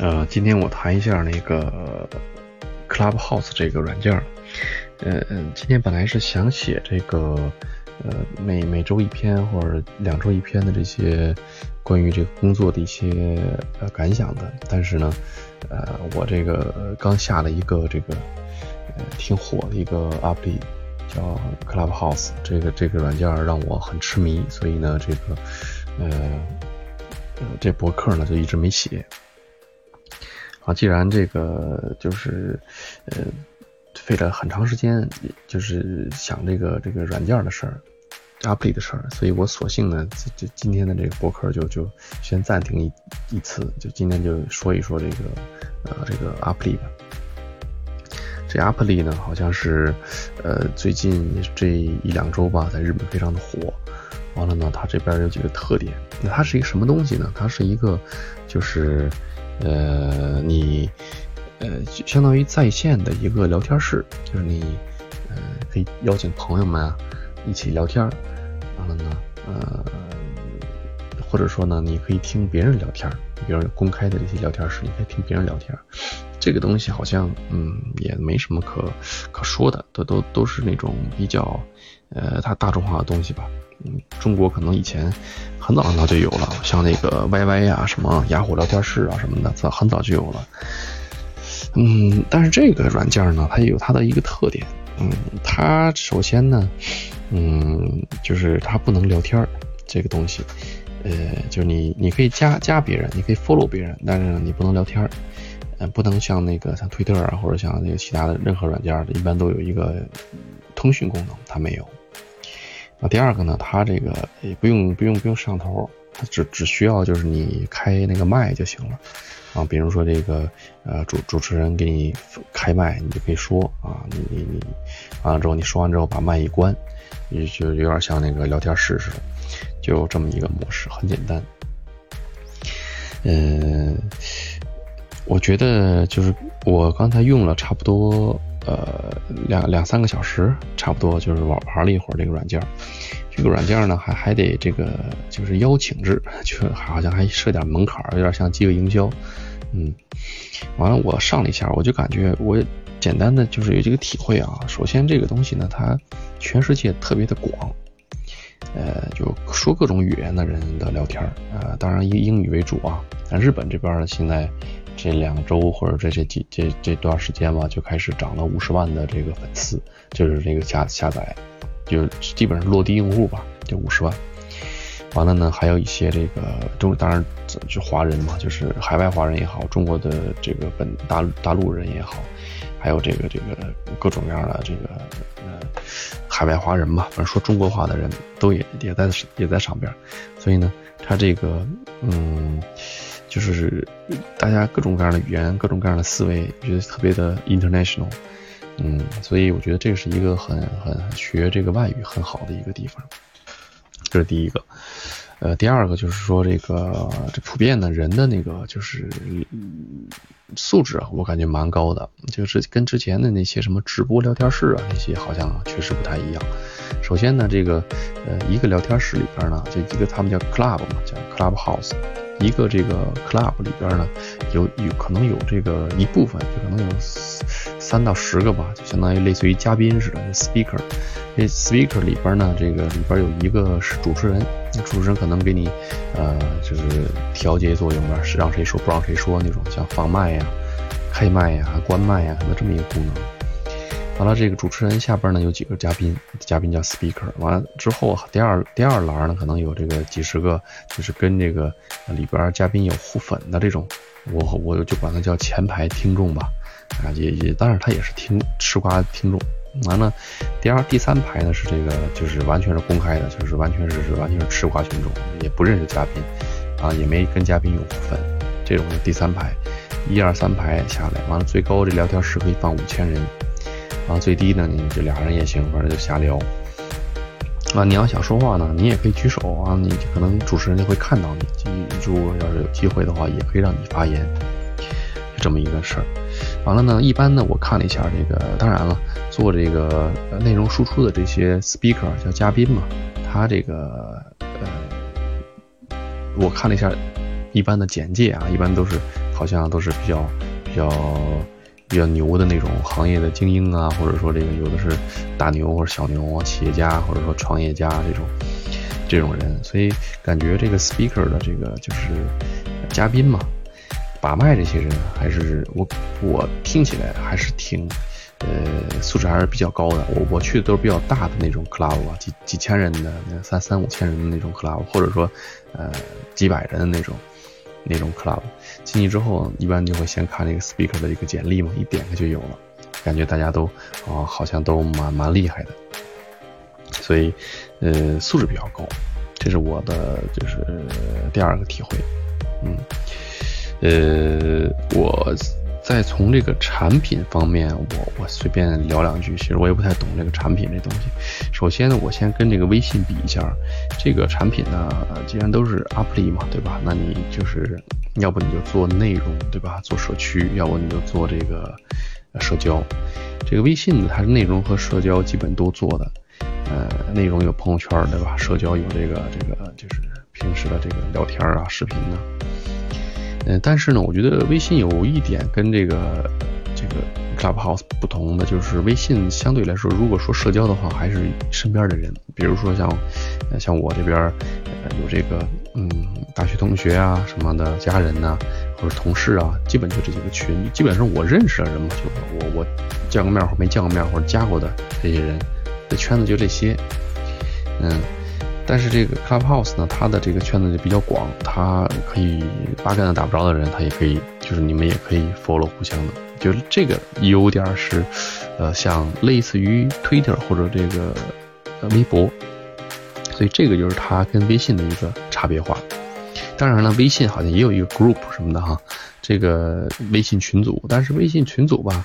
呃，今天我谈一下那个 Clubhouse 这个软件儿。呃嗯，今天本来是想写这个呃每每周一篇或者两周一篇的这些关于这个工作的一些呃感想的，但是呢，呃，我这个刚下了一个这个呃挺火的一个 app 叫 Clubhouse，这个这个软件让我很痴迷，所以呢，这个呃呃这博客呢就一直没写。啊，既然这个就是呃费了很长时间，就是想这个这个软件的事儿，app 的事儿，所以我索性呢，这今天的这个博客就就先暂停一一次，就今天就说一说这个呃这个 app 吧。这 app 呢，好像是呃最近这一两周吧，在日本非常的火。完了呢，它这边有几个特点。那它是一个什么东西呢？它是一个就是呃你呃相当于在线的一个聊天室，就是你呃可以邀请朋友们啊一起聊天。完了呢，呃或者说呢，你可以听别人聊天，比如公开的这些聊天室，你可以听别人聊天。这个东西好像，嗯，也没什么可可说的，都都都是那种比较，呃，它大众化的东西吧。嗯，中国可能以前很早很早就有了，像那个 YY 呀、什么雅虎聊天室啊什么的，早很早就有了。嗯，但是这个软件呢，它也有它的一个特点。嗯，它首先呢，嗯，就是它不能聊天这个东西，呃，就是你你可以加加别人，你可以 follow 别人，但是呢，你不能聊天嗯，不能像那个像推特啊，或者像那个其他的任何软件的，一般都有一个通讯功能，它没有。那第二个呢，它这个也不用不用不用摄像头，它只只需要就是你开那个麦就行了啊。比如说这个呃主主持人给你开麦，你就可以说啊，你你你完了之后你说完之后把麦一关，你就有点像那个聊天室似的，就这么一个模式，很简单。嗯。觉得就是我刚才用了差不多呃两两三个小时，差不多就是玩玩了一会儿这个软件儿。这个软件儿呢还还得这个就是邀请制，就是好像还设点门槛，有点像饥饿营销。嗯，完了我上了一下，我就感觉我简单的就是有这个体会啊。首先这个东西呢，它全世界特别的广，呃，就说各种语言的人的聊天啊，当然以英语为主啊。但日本这边呢现在。这两周或者这这几这这段时间吧，就开始涨了五十万的这个粉丝，就是这个下下载，就基本上落地用户吧，就五十万。完了呢，还有一些这个中，当然就华人嘛，就是海外华人也好，中国的这个本大大陆人也好，还有这个这个各种各样的这个呃海外华人吧，反正说中国话的人都也也在也在上边，所以呢，他这个嗯。就是大家各种各样的语言，各种各样的思维，觉得特别的 international，嗯，所以我觉得这是一个很很学这个外语很好的一个地方。这是第一个，呃，第二个就是说这个这普遍的人的那个就是素质啊，我感觉蛮高的，就是跟之前的那些什么直播聊天室啊那些好像确实不太一样。首先呢，这个呃一个聊天室里边呢，就一个他们叫 club 嘛，叫 club house。一个这个 club 里边呢，有有可能有这个一部分，就可能有三到十个吧，就相当于类似于嘉宾似的 speaker。这 speaker 里边呢，这个里边有一个是主持人，那主持人可能给你呃就是调节作用吧，是让谁说不让谁说那种，像放麦呀、开麦呀、关麦呀，可能这么一个功能。完了，这个主持人下边呢有几个嘉宾，嘉宾叫 speaker。完了之后，第二第二栏呢可能有这个几十个，就是跟这个里边嘉宾有互粉的这种，我我就管它叫前排听众吧，啊也也，当然他也是听吃瓜听众。完了，第二第三排呢是这个就是完全是公开的，就是完全是是完全是吃瓜群众，也不认识嘉宾，啊也没跟嘉宾有互粉，这种是第三排，一二三排下来，完了最高这聊天室可以放五千人。啊，最低呢，你就俩人也行，反正就瞎聊。啊，你要想说话呢，你也可以举手啊，你可能主持人就会看到你。如果要是有机会的话，也可以让你发言，就这么一个事儿。完了呢，一般呢，我看了一下这个，当然了，做这个内容输出的这些 speaker 叫嘉宾嘛，他这个呃，我看了一下一般的简介啊，一般都是好像都是比较比较比较牛的那种行业的精英啊，或者说这个有的是大牛或者小牛啊，企业家或者说创业家这种这种人，所以感觉这个 speaker 的这个就是嘉宾嘛，把脉这些人还是我我听起来还是挺。呃，素质还是比较高的。我我去的都是比较大的那种 club 啊，几几千人的，三三五千人的那种 club，或者说，呃，几百人的那种那种 club。进去之后，一般就会先看那个 speaker 的一个简历嘛，一点开就有了，感觉大家都啊，好像都蛮蛮厉害的。所以，呃，素质比较高，这是我的就是第二个体会。嗯，呃，我。再从这个产品方面，我我随便聊两句。其实我也不太懂这个产品这东西。首先呢，我先跟这个微信比一下，这个产品呢，既然都是 Apply 嘛，对吧？那你就是要不你就做内容，对吧？做社区，要不你就做这个社交。这个微信呢，它是内容和社交基本都做的。呃，内容有朋友圈，对吧？社交有这个这个就是平时的这个聊天啊、视频啊。嗯，但是呢，我觉得微信有一点跟这个这个 Clubhouse 不同的，就是微信相对来说，如果说社交的话，还是身边的人，比如说像像我这边有这个嗯大学同学啊什么的，家人呐，或者同事啊，基本就这几个群，基本上我认识的人嘛，就我我见过面或没见过面或者加过的这些人的圈子就这些，嗯。但是这个 Clubhouse 呢，它的这个圈子就比较广，它可以八竿子打不着的人，它也可以，就是你们也可以 follow 互相的。就这个有点是，呃，像类似于 Twitter 或者这个微博，所以这个就是它跟微信的一个差别化。当然了，微信好像也有一个 group 什么的哈，这个微信群组，但是微信群组吧，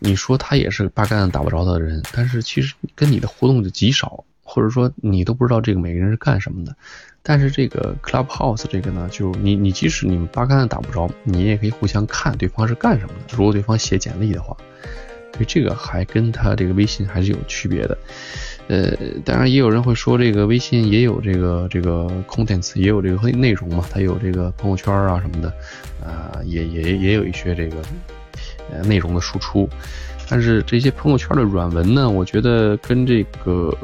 你说它也是八竿子打不着的人，但是其实跟你的互动就极少。或者说你都不知道这个每个人是干什么的，但是这个 Clubhouse 这个呢，就你你即使你们八竿子打不着，你也可以互相看对方是干什么的。如果对方写简历的话，所以这个还跟他这个微信还是有区别的。呃，当然也有人会说这个微信也有这个这个 contents，也有这个内容嘛，它有这个朋友圈啊什么的，啊，也也也有一些这个呃内容的输出。但是这些朋友圈的软文呢，我觉得跟这个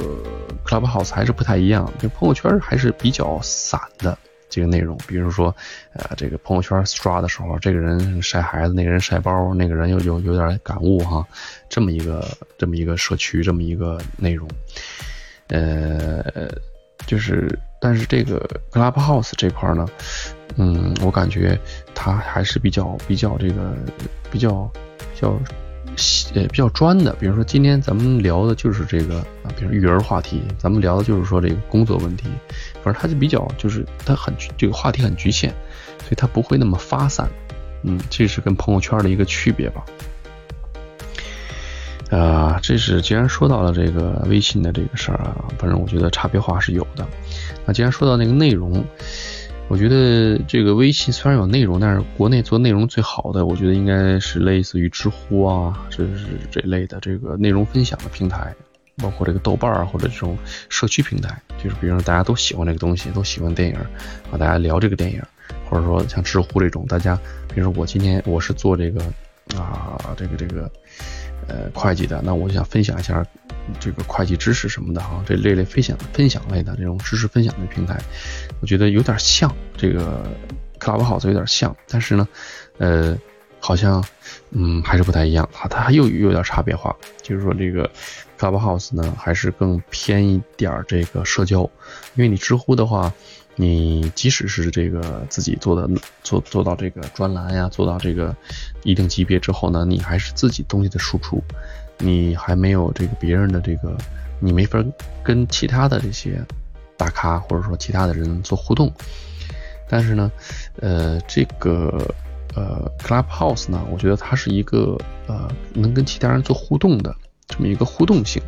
Clubhouse 还是不太一样。这朋友圈还是比较散的这个内容，比如说，呃，这个朋友圈刷的时候，这个人晒孩子，那个人晒包，那个人又有有点感悟哈，这么一个这么一个社区，这么一个内容，呃，就是，但是这个 Clubhouse 这块呢，嗯，我感觉它还是比较比较这个比较比较。呃，比较专的，比如说今天咱们聊的就是这个啊，比如育儿话题，咱们聊的就是说这个工作问题，反正它就比较就是它很这个话题很局限，所以它不会那么发散，嗯，这是跟朋友圈的一个区别吧。啊，这是既然说到了这个微信的这个事儿啊，反正我觉得差别化是有的。那既然说到那个内容。我觉得这个微信虽然有内容，但是国内做内容最好的，我觉得应该是类似于知乎啊，这是这类的这个内容分享的平台，包括这个豆瓣儿或者这种社区平台，就是比如说大家都喜欢这个东西，都喜欢电影，啊，大家聊这个电影，或者说像知乎这种，大家比如说我今天我是做这个啊，这个这个呃会计的，那我想分享一下。这个会计知识什么的哈，这类类分享分享类的这种知识分享的平台，我觉得有点像这个 Clubhouse 有点像，但是呢，呃，好像嗯还是不太一样啊，它又有点差别化，就是说这个 Clubhouse 呢还是更偏一点这个社交，因为你知乎的话，你即使是这个自己做的做做到这个专栏呀，做到这个一定级别之后呢，你还是自己东西的输出。你还没有这个别人的这个，你没法跟其他的这些大咖或者说其他的人做互动。但是呢，呃，这个呃 Clubhouse 呢，我觉得它是一个呃能跟其他人做互动的这么一个互动性。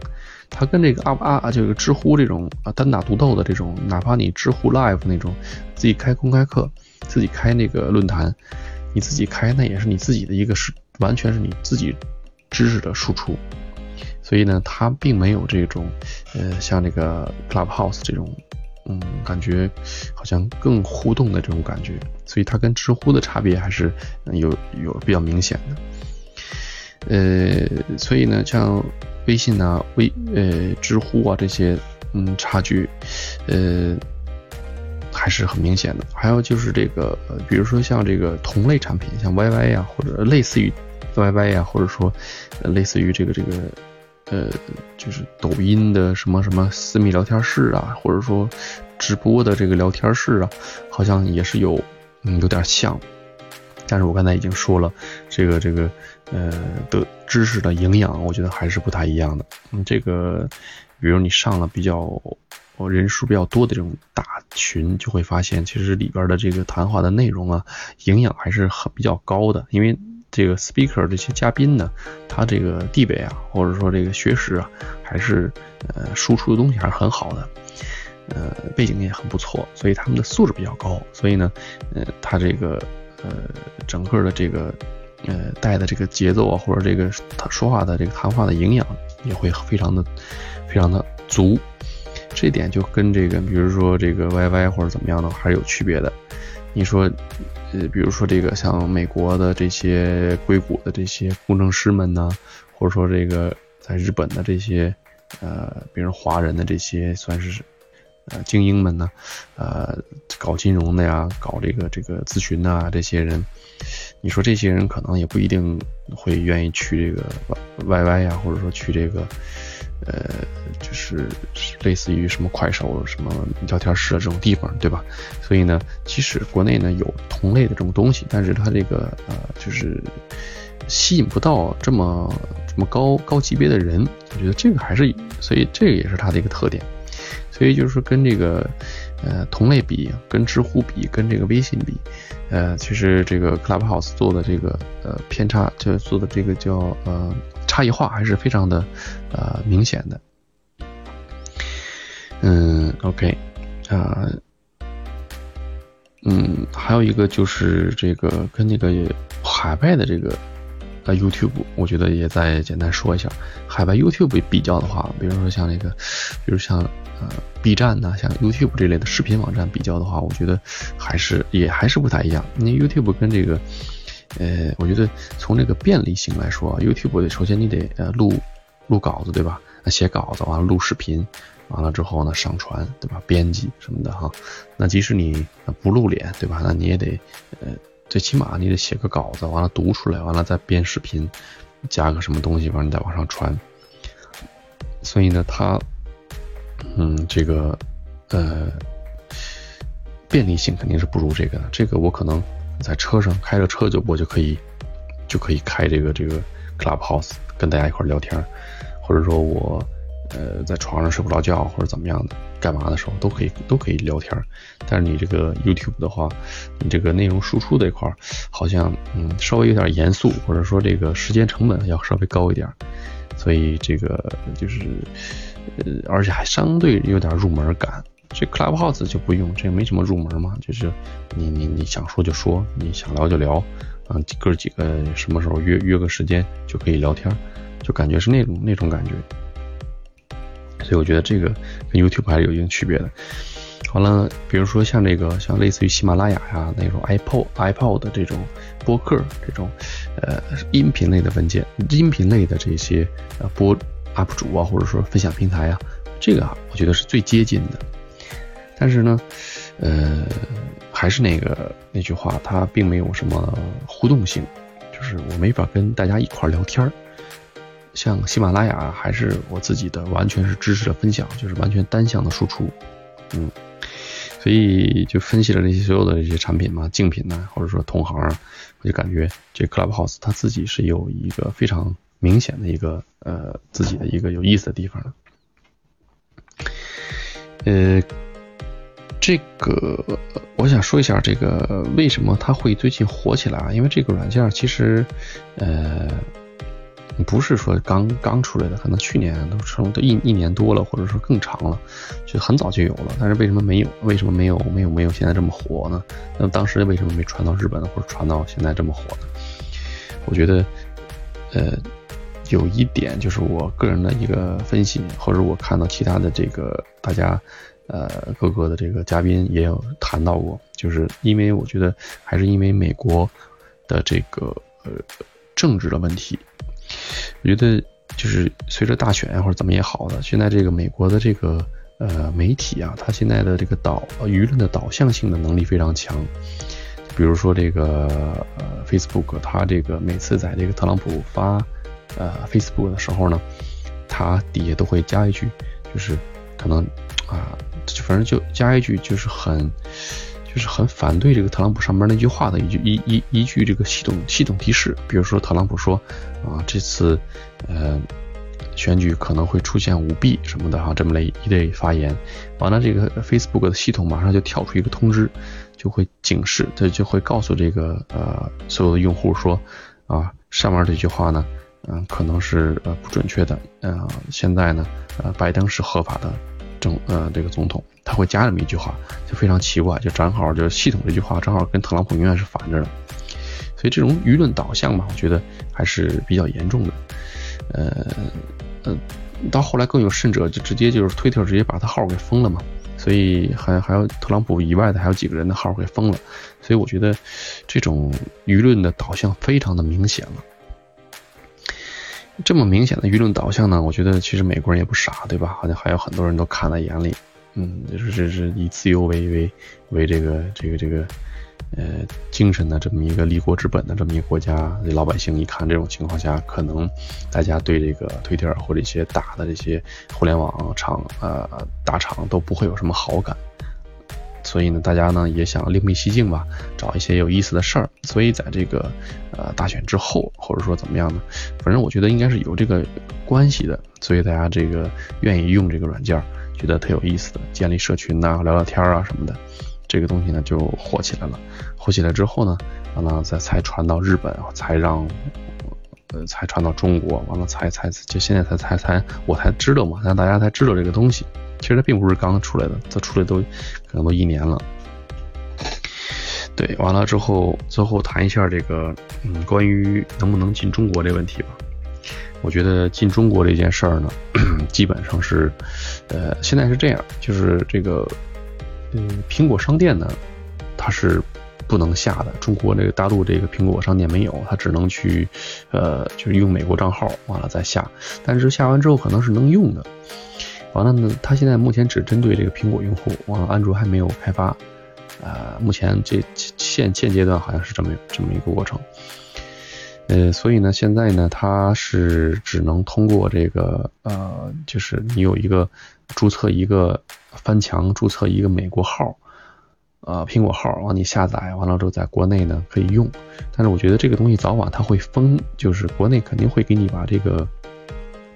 它跟这个啊啊就是知乎这种啊单打独斗的这种，哪怕你知乎 Live 那种自己开公开课，自己开那个论坛，你自己开那也是你自己的一个是完全是你自己。知识的输出，所以呢，它并没有这种，呃，像这个 Clubhouse 这种，嗯，感觉好像更互动的这种感觉，所以它跟知乎的差别还是有有比较明显的。呃，所以呢，像微信啊、微呃、知乎啊这些，嗯，差距，呃，还是很明显的。还有就是这个，比如说像这个同类产品，像 YY 呀，或者类似于 YY 呀，或者说类似于这个这个，呃，就是抖音的什么什么私密聊天室啊，或者说直播的这个聊天室啊，好像也是有，嗯，有点像。但是我刚才已经说了，这个这个，呃，的知识的营养，我觉得还是不太一样的。嗯，这个，比如你上了比较人数比较多的这种大群，就会发现，其实里边的这个谈话的内容啊，营养还是很比较高的。因为这个 speaker 这些嘉宾呢，他这个地位啊，或者说这个学识啊，还是呃输出的东西还是很好的，呃，背景也很不错，所以他们的素质比较高。所以呢，呃，他这个。呃，整个的这个，呃，带的这个节奏啊，或者这个他说话的这个谈话的营养也会非常的、非常的足。这点就跟这个，比如说这个 YY 或者怎么样的，还是有区别的。你说，呃，比如说这个像美国的这些硅谷的这些工程师们呢，或者说这个在日本的这些，呃，比如华人的这些算是。呃，精英们呢，呃，搞金融的呀，搞这个这个咨询的这些人，你说这些人可能也不一定会愿意去这个 Y Y 呀，或者说去这个，呃，就是类似于什么快手、什么聊天室这种地方，对吧？所以呢，即使国内呢有同类的这种东西，但是它这个呃，就是吸引不到这么这么高高级别的人，我觉得这个还是，所以这个也是它的一个特点。所以就是说，跟这个，呃，同类比，跟知乎比，跟这个微信比，呃，其实这个 Clubhouse 做的这个，呃，偏差，就做的这个叫，呃，差异化还是非常的，呃，明显的。嗯，OK，啊，嗯，还有一个就是这个跟那个海外的这个。在 YouTube，我觉得也再简单说一下，海外 YouTube 比较的话，比如说像那个，比如像呃 B 站呐，像 YouTube 这类的视频网站比较的话，我觉得还是也还是不太一样。那 YouTube 跟这个，呃，我觉得从这个便利性来说，YouTube 首先你得呃录录稿子对吧？写稿子完了录视频，完了之后呢上传对吧？编辑什么的哈。那即使你不露脸对吧？那你也得呃。最起码你得写个稿子，完了读出来，完了再编视频，加个什么东西，完了你再往上传。所以呢，它，嗯，这个，呃，便利性肯定是不如这个的。这个我可能在车上开着车就我就可以，就可以开这个这个 Clubhouse 跟大家一块聊天，或者说我。呃，在床上睡不着觉或者怎么样的，干嘛的时候都可以都可以聊天但是你这个 YouTube 的话，你这个内容输出这块儿，好像嗯稍微有点严肃，或者说这个时间成本要稍微高一点所以这个就是呃，而且还相对有点入门感。这 Clubhouse 就不用，这也没什么入门嘛，就是你你你想说就说，你想聊就聊，嗯，哥几个什么时候约约个时间就可以聊天，就感觉是那种那种感觉。所以我觉得这个跟 YouTube 还是有一定区别的。完了，比如说像这个，像类似于喜马拉雅呀那种 iPod、iPod 的这种播客，这种呃音频类的文件、音频类的这些呃播 UP 主啊，或者说分享平台啊，这个啊，我觉得是最接近的。但是呢，呃，还是那个那句话，它并没有什么互动性，就是我没法跟大家一块聊天儿。像喜马拉雅还是我自己的，完全是知识的分享，就是完全单向的输出，嗯，所以就分析了这些所有的这些产品嘛，竞品呢，或者说同行啊，我就感觉这 Clubhouse 它自己是有一个非常明显的一个呃自己的一个有意思的地方的，呃，这个我想说一下这个为什么它会最近火起来啊？因为这个软件其实呃。不是说刚刚出来的，可能去年都成都一一年多了，或者说更长了，就很早就有了。但是为什么没有？为什么没有？没有没有现在这么火呢？那么当时为什么没传到日本，或者传到现在这么火呢？我觉得，呃，有一点就是我个人的一个分析，或者我看到其他的这个大家呃各个的这个嘉宾也有谈到过，就是因为我觉得还是因为美国的这个呃政治的问题，我觉得就是随着大选呀或者怎么也好的，现在这个美国的这个呃媒体啊，它现在的这个导舆论的导向性的能力非常强。比如说这个呃，Facebook，它这个每次在这个特朗普发呃 Facebook 的时候呢，它底下都会加一句，就是可能啊，反正就加一句，就是很就是很反对这个特朗普上面那句话的一句一一一句这个系统系统提示。比如说特朗普说啊，这次呃选举可能会出现舞弊什么的哈，这么类一类发言，完了这个 Facebook 的系统马上就跳出一个通知。就会警示，它就会告诉这个呃所有的用户说，啊上面这句话呢，嗯可能是呃不准确的，呃现在呢呃拜登是合法的政呃这个总统，他会加这么一句话，就非常奇怪，就正好就系统这句话正好跟特朗普永远是反着的，所以这种舆论导向嘛，我觉得还是比较严重的，呃呃到后来更有甚者，就直接就是推特直接把他号给封了嘛。所以还还有特朗普以外的还有几个人的号给封了，所以我觉得这种舆论的导向非常的明显了。这么明显的舆论导向呢，我觉得其实美国人也不傻，对吧？好像还有很多人都看在眼里，嗯，就是这是以自由为为为这个这个这个。呃，精神的这么一个立国之本的这么一个国家，老百姓一看这种情况下，可能大家对这个推特或者一些大的这些互联网厂呃大厂都不会有什么好感，所以呢，大家呢也想另辟蹊径吧，找一些有意思的事儿。所以在这个呃大选之后，或者说怎么样呢？反正我觉得应该是有这个关系的，所以大家这个愿意用这个软件儿，觉得特有意思的，建立社群呐，聊聊天啊什么的。这个东西呢就火起来了，火起来之后呢，完了再才传到日本，才让呃才传到中国，完了才才就现在才才才我才知道嘛，让大家才知道这个东西。其实它并不是刚出来的，它出来都可能都一年了。对，完了之后最后谈一下这个嗯关于能不能进中国这问题吧。我觉得进中国这件事儿呢，基本上是呃现在是这样，就是这个。嗯，苹果商店呢，它是不能下的。中国这个大陆这个苹果商店没有，它只能去，呃，就是用美国账号完了再下。但是下完之后可能是能用的。完了呢，它现在目前只针对这个苹果用户，完了安卓还没有开发。呃，目前这现现阶段好像是这么这么一个过程。呃，所以呢，现在呢，它是只能通过这个，呃，就是你有一个注册一个。翻墙注册一个美国号，呃，苹果号，完你下载完了之后，在国内呢可以用。但是我觉得这个东西早晚它会封，就是国内肯定会给你把这个，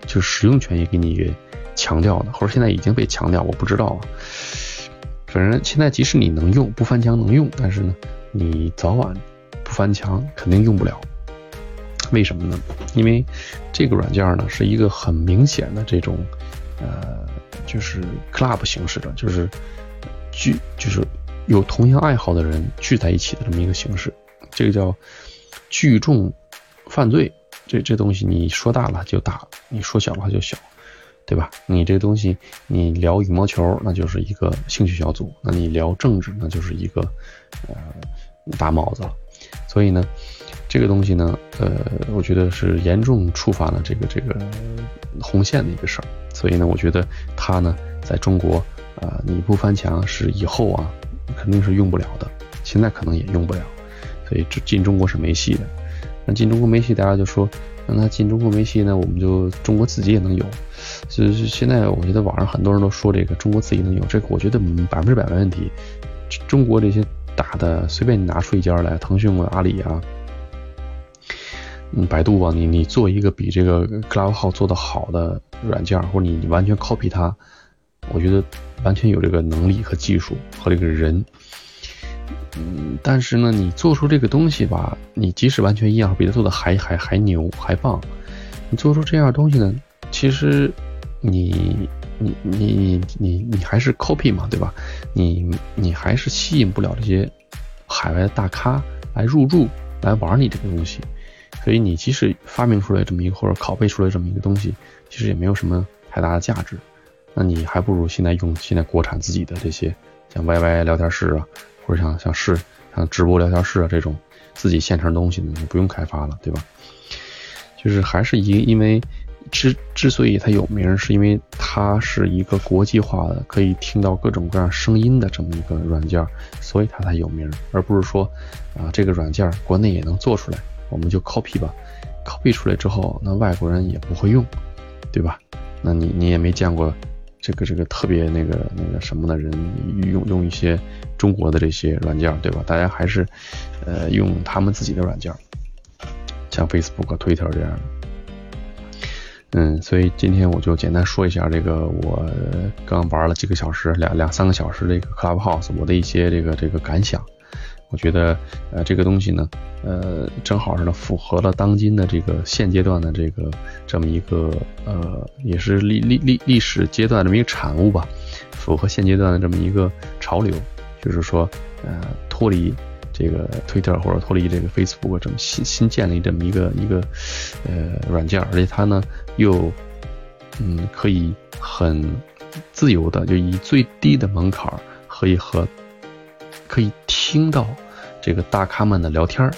就是使用权也给你给强调的，或者现在已经被强调，我不知道啊。反正现在即使你能用不翻墙能用，但是呢，你早晚不翻墙肯定用不了。为什么呢？因为这个软件呢是一个很明显的这种，呃。就是 club 形式的，就是聚，就是有同样爱好的人聚在一起的这么一个形式。这个叫聚众犯罪。这这东西你说大了就大，你说小了就小，对吧？你这东西你聊羽毛球，那就是一个兴趣小组；那你聊政治，那就是一个呃大帽子了。所以呢，这个东西呢，呃，我觉得是严重触犯了这个这个红线的一个事儿。所以呢，我觉得它呢，在中国，啊，你不翻墙是以后啊，肯定是用不了的。现在可能也用不了，所以进中国是没戏的。那进中国没戏，大家就说，那进中国没戏呢，我们就中国自己也能有。所以现在我觉得网上很多人都说这个中国自己能有，这个我觉得百分之百没问题。中国这些大的，随便你拿出一家来，腾讯啊、阿里啊。嗯，百度啊，你你做一个比这个 Cloud 号做的好的软件，或者你你完全 copy 它，我觉得完全有这个能力和技术和这个人。嗯，但是呢，你做出这个东西吧，你即使完全一样，比他做的还还还牛还棒，你做出这样东西呢，其实你你你你你你还是 copy 嘛，对吧？你你还是吸引不了这些海外的大咖来入驻来玩你这个东西。所以你即使发明出来这么一个或者拷贝出来这么一个东西，其实也没有什么太大的价值，那你还不如现在用现在国产自己的这些，像 YY 聊天室啊，或者像像是像直播聊天室啊这种自己现成东西呢，你不用开发了，对吧？就是还是一因为之之所以它有名，是因为它是一个国际化的，可以听到各种各样声音的这么一个软件，所以它才有名，而不是说啊这个软件国内也能做出来，我们就 copy 吧，copy 出来之后，那外国人也不会用，对吧？那你你也没见过。这个这个特别那个那个什么的人用用一些中国的这些软件，对吧？大家还是呃用他们自己的软件，像 Facebook、Twitter 这样的。嗯，所以今天我就简单说一下这个我刚玩了几个小时，两两三个小时这个 Clubhouse，我的一些这个这个感想。我觉得，呃，这个东西呢，呃，正好是呢，符合了当今的这个现阶段的这个这么一个，呃，也是历历历历史阶段这么一个产物吧，符合现阶段的这么一个潮流，就是说，呃，脱离这个 Twitter 或者脱离这个 Facebook 这么新新建立这么一个一个，呃，软件，而且它呢又，嗯，可以很自由的，就以最低的门槛可以和。可以听到这个大咖们的聊天儿，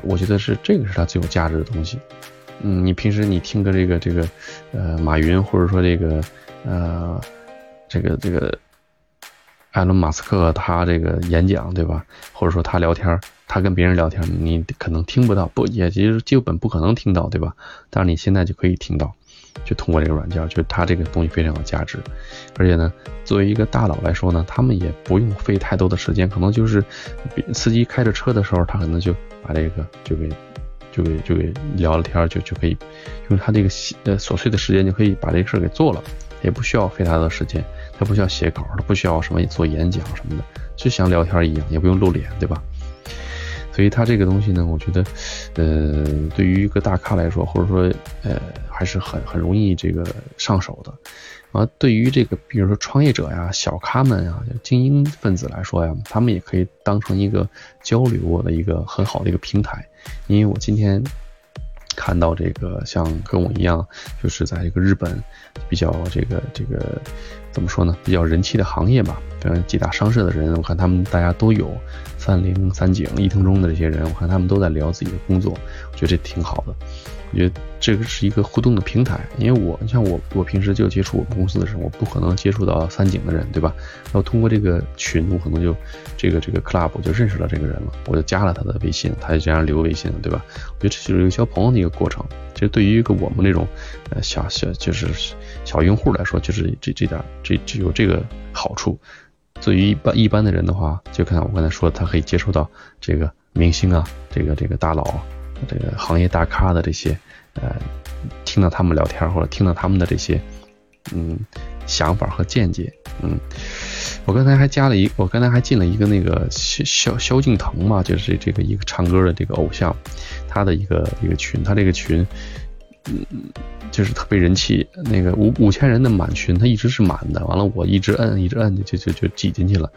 我觉得是这个是它最有价值的东西。嗯，你平时你听个这个这个，呃，马云或者说这个呃，这个这个埃隆·马斯克他这个演讲对吧？或者说他聊天，他跟别人聊天，你可能听不到，不也其实基本不可能听到对吧？但是你现在就可以听到。就通过这个软件，就它这个东西非常有价值，而且呢，作为一个大佬来说呢，他们也不用费太多的时间，可能就是司机开着车的时候，他可能就把这个就给就给就给聊了天，就就可以用他这个呃琐碎的时间就可以把这个事儿给做了，也不需要费太多时间，他不需要写稿，他不需要什么做演讲什么的，就像聊天一样，也不用露脸，对吧？所以它这个东西呢，我觉得，呃，对于一个大咖来说，或者说，呃，还是很很容易这个上手的。啊，对于这个，比如说创业者呀、小咖们呀、精英分子来说呀，他们也可以当成一个交流的一个很好的一个平台。因为我今天看到这个，像跟我一样，就是在一个日本比较这个这个怎么说呢，比较人气的行业吧，比方，几大商社的人，我看他们大家都有。三菱、三井、伊藤忠的这些人，我看他们都在聊自己的工作，我觉得这挺好的。我觉得这个是一个互动的平台，因为我，你像我，我平时就接触我们公司的时候，我不可能接触到三井的人，对吧？然后通过这个群，我可能就这个这个 club 就认识了这个人了，我就加了他的微信，他就这样留微信，对吧？我觉得这就是一个交朋友的一个过程。其实对于一个我们这种呃小小就是小用户来说，就是这这点这只有这个好处。对于一般一般的人的话，就看我刚才说，他可以接触到这个明星啊，这个这个大佬，这个行业大咖的这些，呃，听到他们聊天或者听到他们的这些，嗯，想法和见解，嗯，我刚才还加了一，我刚才还进了一个那个萧萧萧敬腾嘛，就是这个一个唱歌的这个偶像，他的一个一个群，他这个群。嗯，就是特别人气，那个五五千人的满群，他一直是满的。完了，我一直摁，一直摁，就就就挤进去了。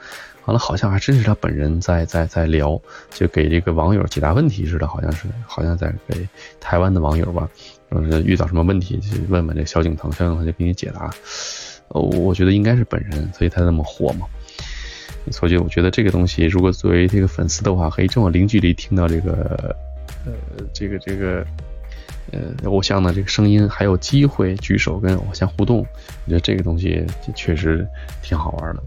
完了，好像还真是他本人在在在聊，就给这个网友解答问题似的，好像是，好像在给台湾的网友吧，说是遇到什么问题，就问问这萧敬腾，萧敬腾就给你解答。呃，我觉得应该是本人，所以他那么火嘛。所以我觉得这个东西，如果作为这个粉丝的话，可以这么零距离听到这个，呃，这个这个。呃，偶像的这个声音还有机会举手跟偶像互动，我觉得这个东西确实挺好玩的。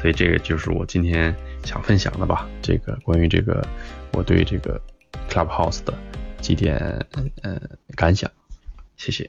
所以这个就是我今天想分享的吧，这个关于这个我对这个 Clubhouse 的几点呃感想，谢谢。